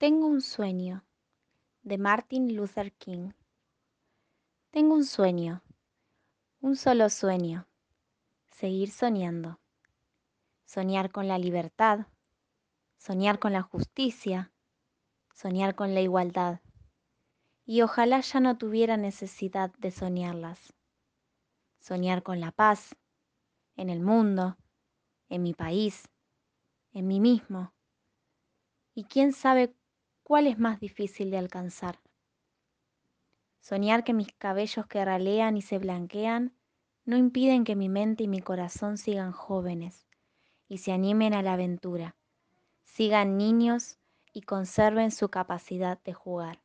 Tengo un sueño de Martin Luther King. Tengo un sueño, un solo sueño, seguir soñando. Soñar con la libertad, soñar con la justicia, soñar con la igualdad. Y ojalá ya no tuviera necesidad de soñarlas. Soñar con la paz, en el mundo, en mi país, en mí mismo. Y quién sabe ¿Cuál es más difícil de alcanzar? Soñar que mis cabellos que ralean y se blanquean no impiden que mi mente y mi corazón sigan jóvenes y se animen a la aventura, sigan niños y conserven su capacidad de jugar.